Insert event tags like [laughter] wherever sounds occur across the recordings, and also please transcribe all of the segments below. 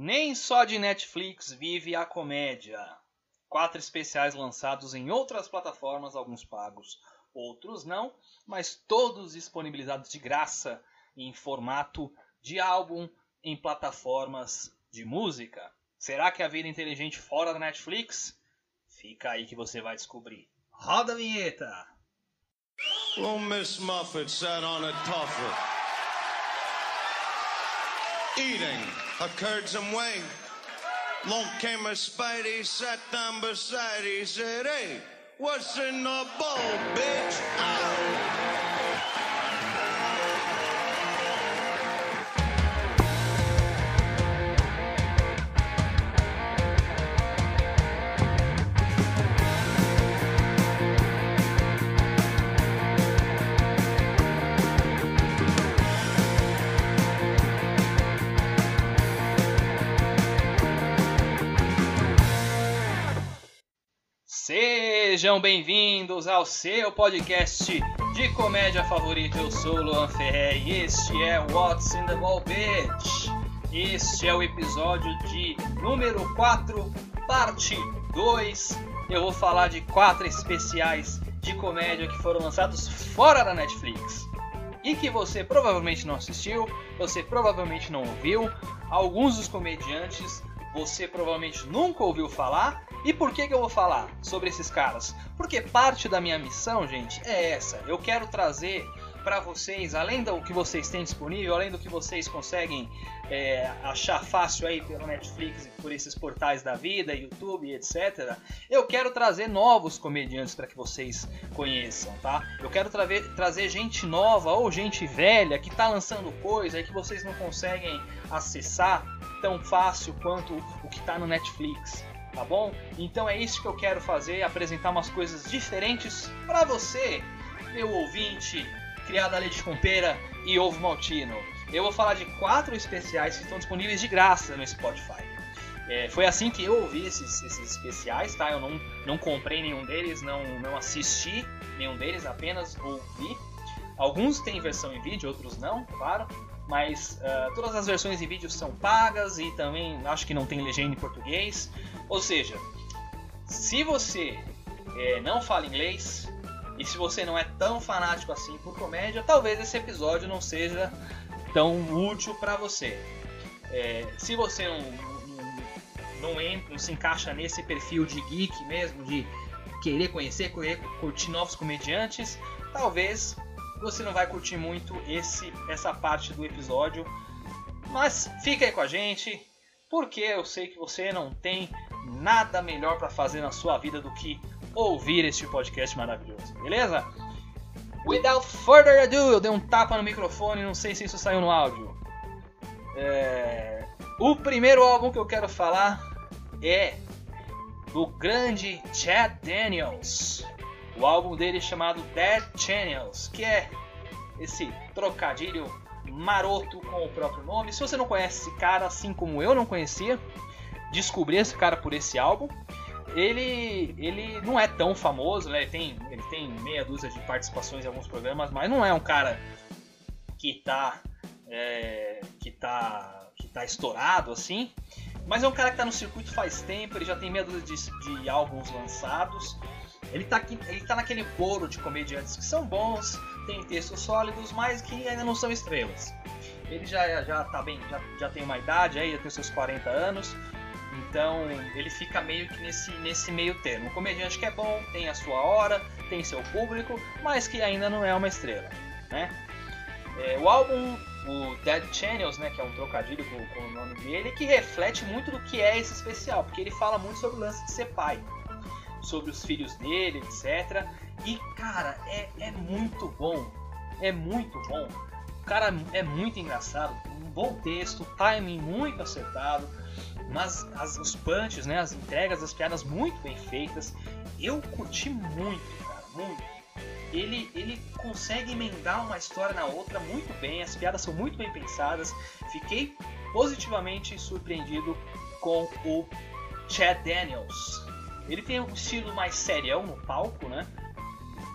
Nem só de Netflix vive a comédia. Quatro especiais lançados em outras plataformas, alguns pagos, outros não, mas todos disponibilizados de graça em formato de álbum em plataformas de música. Será que a vida inteligente fora da Netflix? Fica aí que você vai descobrir. Roda a vinheta! Little Miss Muffet sat on a tuffet, eating curds and whey. Long came a Spidey, sat down beside, he said, Hey, what's in the bowl, bitch? Sejam bem-vindos ao seu podcast de comédia favorito. Eu sou o Luan Ferrer e este é What's in the Ball Bitch. Este é o episódio de número 4, parte 2. Eu vou falar de quatro especiais de comédia que foram lançados fora da Netflix e que você provavelmente não assistiu, você provavelmente não ouviu. Alguns dos comediantes você provavelmente nunca ouviu falar. E por que, que eu vou falar sobre esses caras? Porque parte da minha missão, gente, é essa. Eu quero trazer para vocês, além do que vocês têm disponível, além do que vocês conseguem é, achar fácil aí pelo Netflix por esses portais da vida, YouTube, etc. Eu quero trazer novos comediantes para que vocês conheçam, tá? Eu quero tra trazer gente nova ou gente velha que está lançando coisa e que vocês não conseguem acessar tão fácil quanto o que está no Netflix tá bom? Então é isso que eu quero fazer, apresentar umas coisas diferentes para você, meu ouvinte, criado a leite com pera e ovo maltino. Eu vou falar de quatro especiais que estão disponíveis de graça no Spotify. É, foi assim que eu ouvi esses, esses especiais, tá? Eu não, não comprei nenhum deles, não, não assisti nenhum deles, apenas ouvi. Alguns têm versão em vídeo, outros não, claro mas uh, todas as versões em vídeo são pagas e também acho que não tem legenda em português. Ou seja, se você é, não fala inglês e se você não é tão fanático assim por comédia, talvez esse episódio não seja tão útil para você. É, se você não, não, não, entra, não se encaixa nesse perfil de geek mesmo, de querer conhecer, querer curtir novos comediantes, talvez você não vai curtir muito esse essa parte do episódio. Mas fica aí com a gente, porque eu sei que você não tem nada melhor para fazer na sua vida do que ouvir este podcast maravilhoso, beleza? Without further ado, eu dei um tapa no microfone, não sei se isso saiu no áudio. É... O primeiro álbum que eu quero falar é do grande Chad Daniels. O álbum dele chamado Dead Channels, que é esse trocadilho maroto com o próprio nome. Se você não conhece esse cara, assim como eu não conhecia, descobri esse cara por esse álbum. Ele, ele não é tão famoso, né? ele, tem, ele tem meia dúzia de participações em alguns programas, mas não é um cara que tá, é, que tá, que tá estourado assim. Mas é um cara que tá no circuito faz tempo, ele já tem meia dúzia de, de álbuns lançados. Ele tá, aqui, ele tá naquele bolo de comediantes que são bons, tem textos sólidos, mas que ainda não são estrelas. Ele já, já tá bem, já, já tem uma idade aí, já tem seus 40 anos, então ele fica meio que nesse, nesse meio termo. Um comediante que é bom, tem a sua hora, tem seu público, mas que ainda não é uma estrela. Né? É, o álbum, o Dead Channels, né, que é um trocadilho com, com o nome dele, que reflete muito do que é esse especial, porque ele fala muito sobre o lance de ser pai sobre os filhos dele, etc. E, cara, é, é muito bom. É muito bom. O cara é muito engraçado, um bom texto, timing muito acertado, mas as, os punches, né, as entregas, as piadas muito bem feitas. Eu curti muito, cara, muito. Ele, ele consegue emendar uma história na outra muito bem, as piadas são muito bem pensadas. Fiquei positivamente surpreendido com o Chad Daniels. Ele tem um estilo mais serião no palco, né?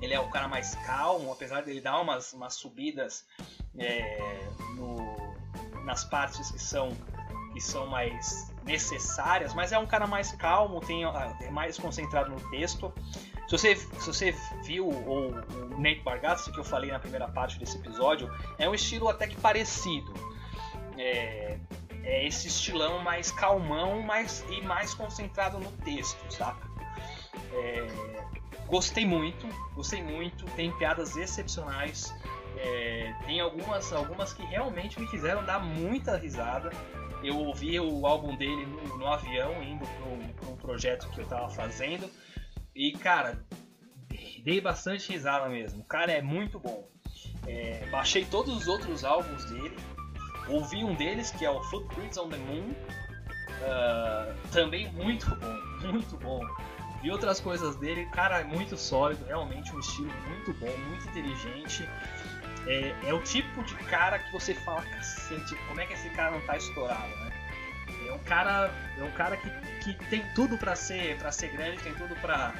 Ele é o cara mais calmo, apesar dele dar umas, umas subidas é, no, nas partes que são que são mais necessárias, mas é um cara mais calmo, tem é mais concentrado no texto. Se você, se você viu o Nate Bargatze, que eu falei na primeira parte desse episódio, é um estilo até que parecido. É, é esse estilão mais calmão mais, e mais concentrado no texto, saca? É, gostei muito, gostei muito, tem piadas excepcionais. É, tem algumas, algumas que realmente me fizeram dar muita risada. Eu ouvi o álbum dele no, no avião, indo para um projeto que eu estava fazendo. E, cara, dei bastante risada mesmo. O cara é muito bom. É, baixei todos os outros álbuns dele. Ouvi um deles, que é o Footprints on the Moon. Uh, também muito bom, [laughs] muito bom. Vi outras coisas dele, cara, é muito sólido, realmente um estilo muito bom, muito inteligente. É, é, o tipo de cara que você fala, cacete, como é que esse cara não tá estourado, né? É um cara, é um cara que, que tem tudo para ser para ser grande, tem tudo para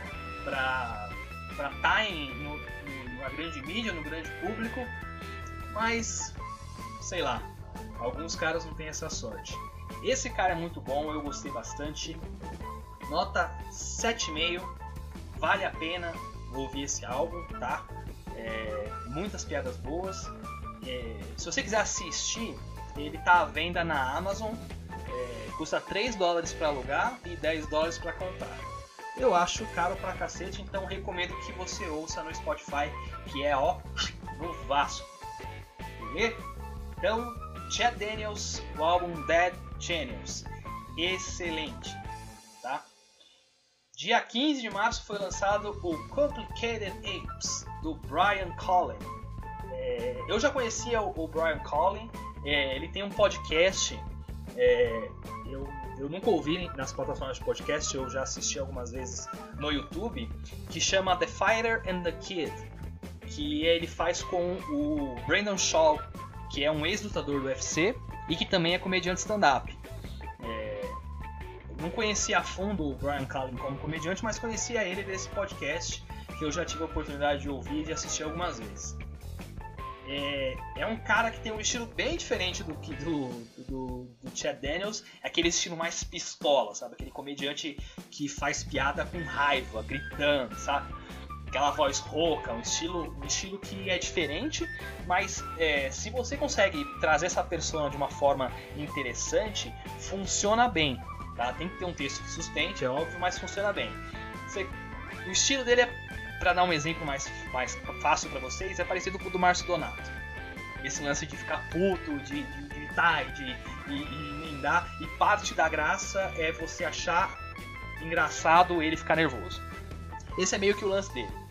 para para estar tá em na grande mídia, no grande público, mas sei lá, alguns caras não têm essa sorte. Esse cara é muito bom, eu gostei bastante. Nota 7,5, vale a pena ouvir esse álbum, tá? É, muitas piadas boas. É, se você quiser assistir, ele tá à venda na Amazon. É, custa 3 dólares para alugar e 10 dólares para comprar. Eu acho caro pra cacete, então recomendo que você ouça no Spotify, que é ó, no Vasco. Beleza? Então, Chad Daniels, o álbum Dead Channels. Excelente, tá? Dia 15 de março foi lançado o Complicated Apes, do Brian Collin. É, eu já conhecia o, o Brian Collin, é, ele tem um podcast, é, eu, eu nunca ouvi nas plataformas de podcast, eu já assisti algumas vezes no YouTube, que chama The Fighter and the Kid, que ele faz com o Brandon Shaw, que é um ex-lutador do UFC e que também é comediante stand-up não conhecia a fundo o Brian Callen como comediante, mas conhecia ele desse podcast que eu já tive a oportunidade de ouvir e de assistir algumas vezes. É, é um cara que tem um estilo bem diferente do que do, do, do Chad Daniels, é aquele estilo mais pistola, sabe? Aquele comediante que faz piada com raiva, gritando, sabe? Aquela voz rouca, um estilo, um estilo que é diferente, mas é, se você consegue trazer essa persona de uma forma interessante, funciona bem. Tá? Tem que ter um texto que sustente, é óbvio, mas funciona bem. Você, o estilo dele é, para dar um exemplo mais, mais fácil para vocês, é parecido com o do Márcio Donato. Esse lance de ficar puto, de, de gritar de e, e emendar. E parte da graça é você achar engraçado ele ficar nervoso. Esse é meio que o lance dele.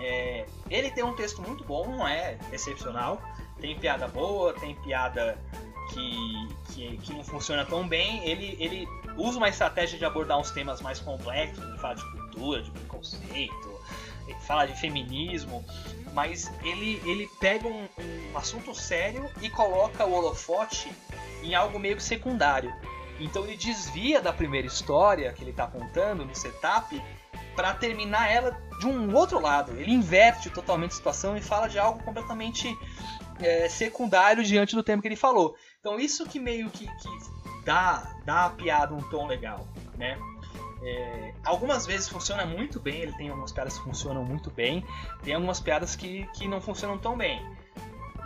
É, ele tem um texto muito bom, não é excepcional. Tem piada boa, tem piada que, que, que, não funciona tão bem, ele, ele usa uma estratégia de abordar uns temas mais complexos, ele fala de cultura, de preconceito, ele fala de feminismo, mas ele, ele pega um, um assunto sério e coloca o holofote em algo meio que secundário. Então ele desvia da primeira história que ele está contando no setup para terminar ela de um outro lado. Ele inverte totalmente a situação e fala de algo completamente é, secundário diante do tema que ele falou. Então isso que meio que, que dá, dá a piada um tom legal, né? É, algumas vezes funciona muito bem, ele tem algumas piadas que funcionam muito bem, tem algumas piadas que, que não funcionam tão bem.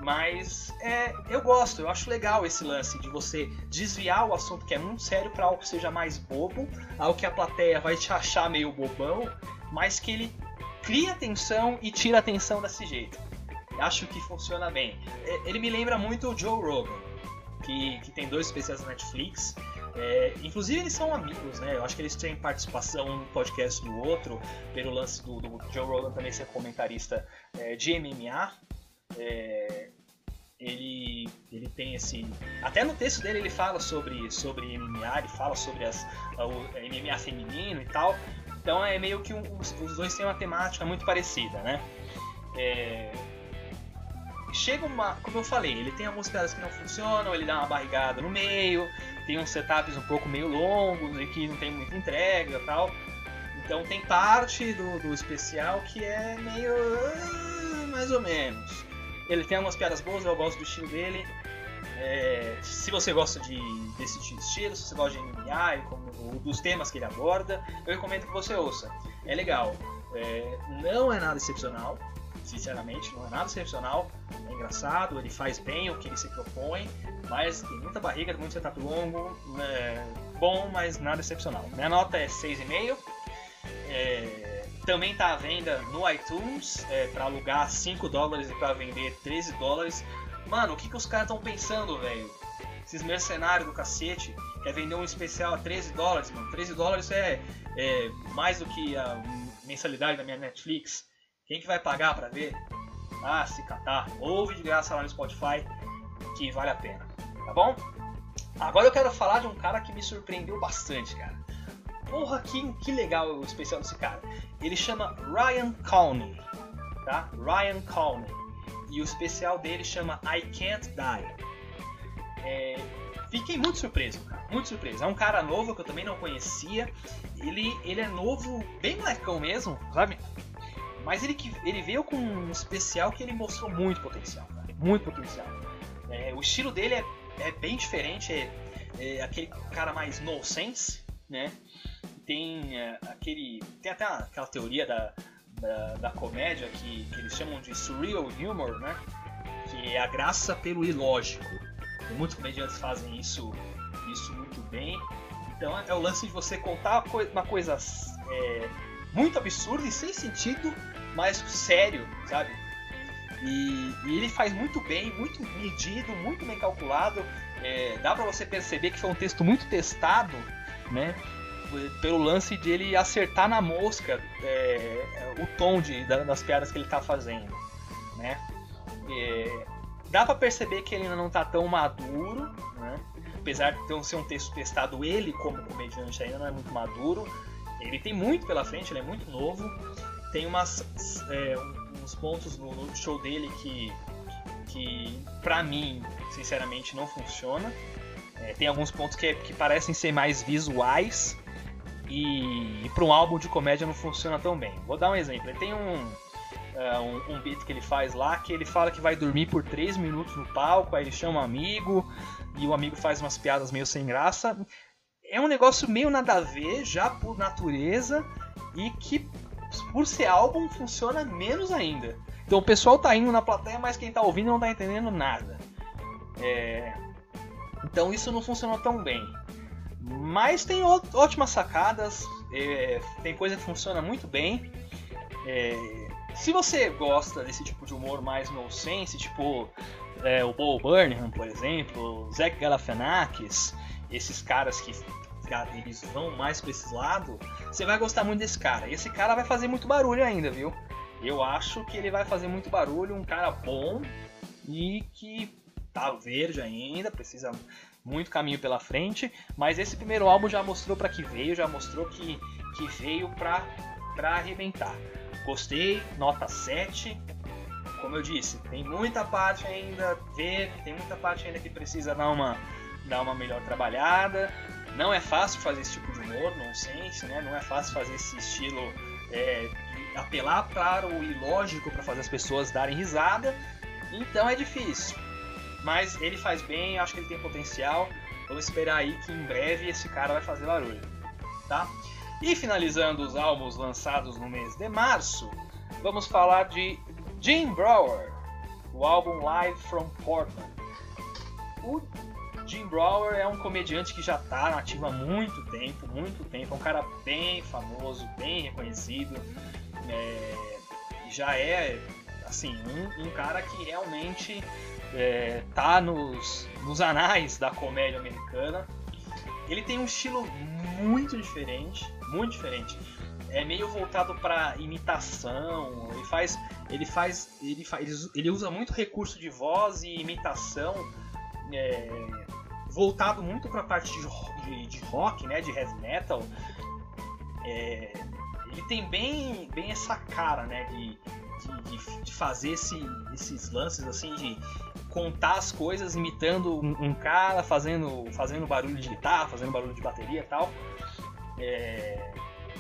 Mas é, eu gosto, eu acho legal esse lance de você desviar o assunto que é muito sério para algo que seja mais bobo, algo que a plateia vai te achar meio bobão, mas que ele cria atenção e tira atenção desse jeito. Acho que funciona bem. É, ele me lembra muito o Joe Rogan que, que tem dois especiais na Netflix. É, inclusive eles são amigos, né? Eu acho que eles têm participação no podcast do outro, pelo lance do, do Joe Rogan também ser comentarista é, de MMA. É, ele, ele tem esse. Até no texto dele ele fala sobre, sobre MMA, ele fala sobre as, o MMA feminino e tal. Então é meio que um, os, os, dois têm uma temática muito parecida, né? É, chega uma. Como eu falei, ele tem algumas piadas que não funcionam, ele dá uma barrigada no meio, tem uns setups um pouco meio longos e que não tem muita entrega e tal. Então tem parte do, do especial que é meio. Ah, mais ou menos. Ele tem algumas piadas boas, eu gosto do estilo dele. É, se você gosta de, desse estilo, se você gosta de MMA e como, dos temas que ele aborda, eu recomendo que você ouça. É legal. É, não é nada excepcional, sinceramente, não é nada excepcional. É engraçado, ele faz bem o que ele se propõe, mas tem muita barriga, muito setup longo, é, bom, mas nada excepcional. Minha nota é 6,5. É, também está à venda no iTunes é, para alugar 5 dólares e para vender 13 dólares. Mano, o que, que os caras estão pensando, velho? Esses mercenários do cacete quer vender um especial a 13 dólares, mano. 13 dólares é, é mais do que a mensalidade da minha Netflix. Quem que vai pagar para ver? Ah, se catar. Ouve de graça lá no Spotify que vale a pena. Tá bom? Agora eu quero falar de um cara que me surpreendeu bastante, cara. Porra, que, que legal o especial desse cara. Ele chama Ryan Cowney, tá? Ryan Cowney. E o especial dele chama I Can't Die. É, fiquei muito surpreso, cara. Muito surpreso. É um cara novo que eu também não conhecia. Ele, ele é novo, bem molecão mesmo, sabe? Mas ele, ele veio com um especial que ele mostrou muito potencial, cara. Muito potencial. É, o estilo dele é, é bem diferente, é, é, aquele cara mais nonsense, né? Tem é, aquele. Tem até aquela teoria da, da, da comédia que, que, eles chamam de surreal humor, né? Que é a graça pelo ilógico. E muitos comediantes fazem isso, isso muito bem. Então é o lance de você contar uma coisa é, muito absurda e sem sentido, mas sério, sabe? E, e, ele faz muito bem, muito medido, muito bem calculado. É, dá para você perceber que foi um texto muito testado, né? Pelo lance de ele acertar na mosca é, o tom de, das piadas que ele tá fazendo, né? É, dá para perceber que ele ainda não tá tão maduro, né? Apesar de ser um texto testado, ele como comediante ainda não é muito maduro. Ele tem muito pela frente, ele é muito novo. Tem umas, é, uns pontos no, no, show dele que, que pra mim, sinceramente, não funciona. É, tem alguns pontos que, que parecem ser mais visuais e, e para um álbum de comédia não funciona tão bem. Vou dar um exemplo. Ele tem um, uh, um, um, beat que ele faz lá que ele fala que vai dormir por 3 minutos no palco, aí ele chama um amigo e o amigo faz umas piadas meio sem graça. É um negócio meio nada a ver, já por natureza, e que por ser álbum funciona menos ainda. Então o pessoal tá indo na plateia, mas quem tá ouvindo não tá entendendo nada. É... Então isso não funcionou tão bem. Mas tem ótimas sacadas, é... tem coisa que funciona muito bem. É... Se você gosta desse tipo de humor mais nonsense, tipo é, o Bo Burnham, por exemplo, o Zach Galifianakis, esses caras que eles vão mais pra esse lado, você vai gostar muito desse cara. E esse cara vai fazer muito barulho ainda, viu? Eu acho que ele vai fazer muito barulho, um cara bom e que tá verde ainda, precisa muito caminho pela frente, mas esse primeiro álbum já mostrou para que veio, já mostrou que, que veio pra, pra arrebentar. Gostei, nota 7. Como eu disse, tem muita parte ainda ver, tem muita parte ainda que precisa dar uma, dar uma melhor trabalhada. Não é fácil fazer esse tipo de humor, nonsense, né? Não é fácil fazer esse estilo é, apelar para o ilógico para fazer as pessoas darem risada. Então é difícil. Mas ele faz bem, acho que ele tem potencial. Vamos esperar aí que em breve esse cara vai fazer barulho, tá? E finalizando os álbuns lançados no mês de março, vamos falar de Jim Brower, o álbum Live from Portland. O Jim Brower é um comediante que já está nativo há muito tempo, muito tempo. É um cara bem famoso, bem reconhecido. É, já é, assim, um, um cara que realmente é, tá nos, nos anais da comédia americana. Ele tem um estilo muito diferente, muito diferente. É meio voltado para imitação. Ele faz, ele faz, ele faz, ele usa muito recurso de voz e imitação. É, voltado muito para a parte de, de, rock, né, de heavy metal. É, ele tem bem, bem essa cara, né, de, de, de fazer esse, esses lances assim de contar as coisas imitando um, um, cara, fazendo, fazendo barulho de guitarra, fazendo barulho de bateria e tal. É,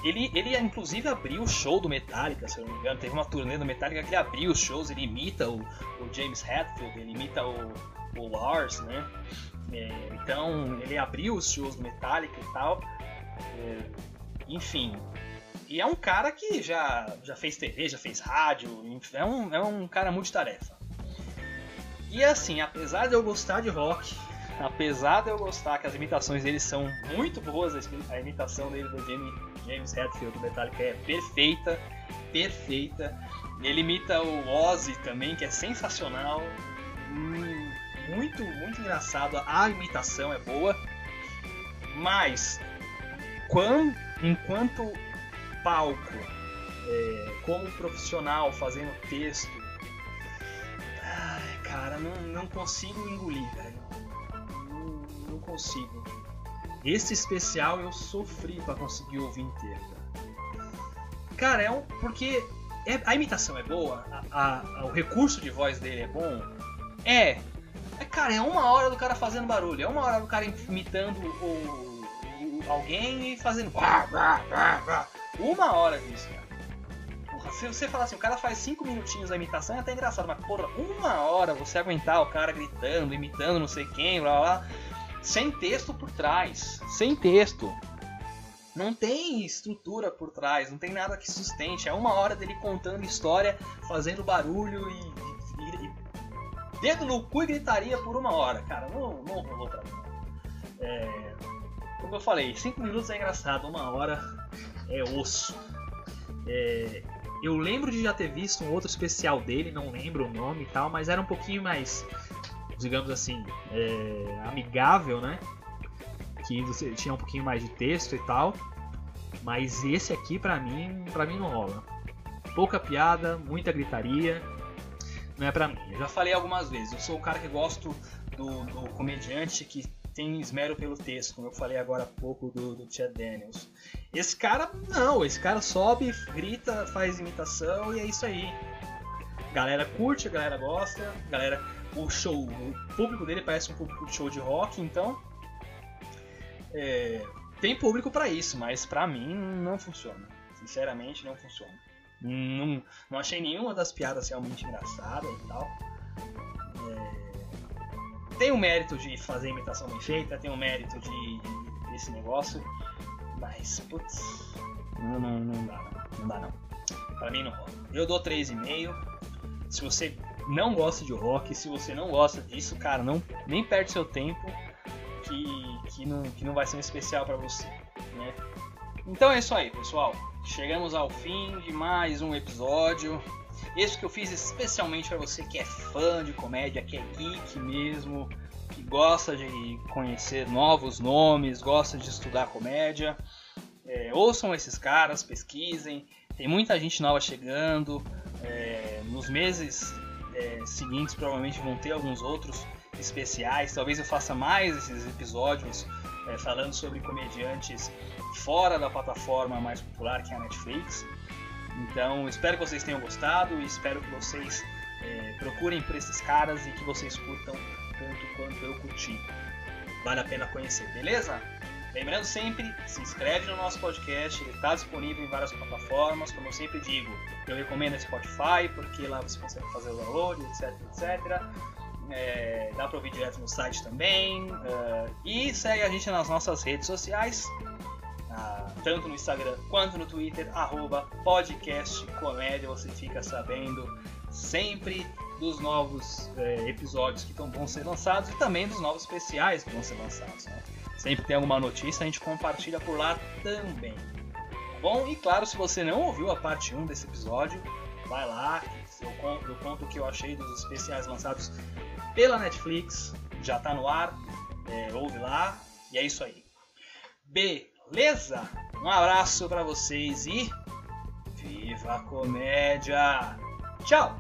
ele, ele inclusive abriu o show do Metallica, se eu não me engano. Teve uma turnê do Metallica que ele abriu os shows, ele imita o, o James Hetfield, ele imita o, o Lars, né? É, então ele abriu os shows do Metallica e tal. É, enfim. E é um cara que já, já fez TV, já fez rádio, é um, é um cara multitarefa. E assim, apesar de eu gostar de rock, apesar de eu gostar que as imitações dele são muito boas, a imitação dele do James Hetfield do Metallica é perfeita, perfeita. Ele imita o Ozzy também, que é sensacional. Hum, muito, muito engraçado. A imitação é boa. Mas, quando, enquanto palco, é, como profissional fazendo texto, cara, não, não consigo engolir, velho. Não, não consigo. Esse especial eu sofri para conseguir ouvir inteiro. Cara, é um. Porque é, a imitação é boa, a, a, o recurso de voz dele é bom. É. É, cara, é uma hora do cara fazendo barulho, é uma hora do cara imitando o, o alguém e fazendo. Uma hora disso, cara. Se você falar assim, o cara faz 5 minutinhos da imitação, é até engraçado, mas porra, uma hora você aguentar o cara gritando, imitando não sei quem, blá blá, sem texto por trás. Sem texto. Não tem estrutura por trás, não tem nada que sustente. É uma hora dele contando história, fazendo barulho e, e, e dedo no cu e gritaria por uma hora. Cara, não, não rolou pra mim. É, como eu falei, 5 minutos é engraçado, uma hora é osso. É, eu lembro de já ter visto um outro especial dele, não lembro o nome e tal, mas era um pouquinho mais, digamos assim, é, amigável, né? que você tinha um pouquinho mais de texto e tal. Mas esse aqui para mim, para mim não rola. Pouca piada, muita gritaria. Não é pra mim. Eu já falei algumas vezes, eu sou o cara que gosto do, do comediante que tem esmero pelo texto, como eu falei agora há pouco do, do Chad Daniels. Esse cara, não, esse cara sobe, grita, faz imitação e é isso aí. Galera curte, galera gosta, galera, o show, o público dele parece um público de show de rock, então é, tem público para isso, mas para mim não funciona. Sinceramente, não funciona. Não, não achei nenhuma das piadas realmente engraçada e tal. É, tem o mérito de fazer imitação bem feita, tem o mérito de, desse negócio, mas putz, não, não, não dá não, dá não. Pra mim não rola. Eu dou 3,5. Se você não gosta de rock, se você não gosta disso, cara, não nem perde seu tempo que, que, não, que não vai ser um especial para você. Né? Então é isso aí, pessoal. Chegamos ao fim de mais um episódio. Esse que eu fiz especialmente para você que é fã de comédia, que é geek mesmo, que gosta de conhecer novos nomes, gosta de estudar comédia. É, ouçam esses caras, pesquisem. Tem muita gente nova chegando. É, nos meses é, seguintes provavelmente vão ter alguns outros especiais. Talvez eu faça mais esses episódios é, falando sobre comediantes fora da plataforma mais popular que é a Netflix. Então espero que vocês tenham gostado e espero que vocês é, procurem por esses caras e que vocês curtam tanto quanto eu curti. Vale a pena conhecer, beleza? Lembrando sempre, se inscreve no nosso podcast, ele está disponível em várias plataformas, como eu sempre digo, eu recomendo a Spotify, porque lá você consegue fazer o download, etc, etc. É, dá para ouvir direto no site também. Uh, e segue a gente nas nossas redes sociais, uh, tanto no Instagram quanto no Twitter, arroba podcastcomédia. Você fica sabendo sempre dos novos uh, episódios que vão ser lançados e também dos novos especiais que vão ser lançados. Né? Sempre tem alguma notícia, a gente compartilha por lá também. Tá bom? E claro, se você não ouviu a parte 1 desse episódio, vai lá, eu conto, eu conto o que eu achei dos especiais lançados pela Netflix, já tá no ar, é, ouve lá, e é isso aí. Beleza? Um abraço para vocês e viva a comédia! Tchau!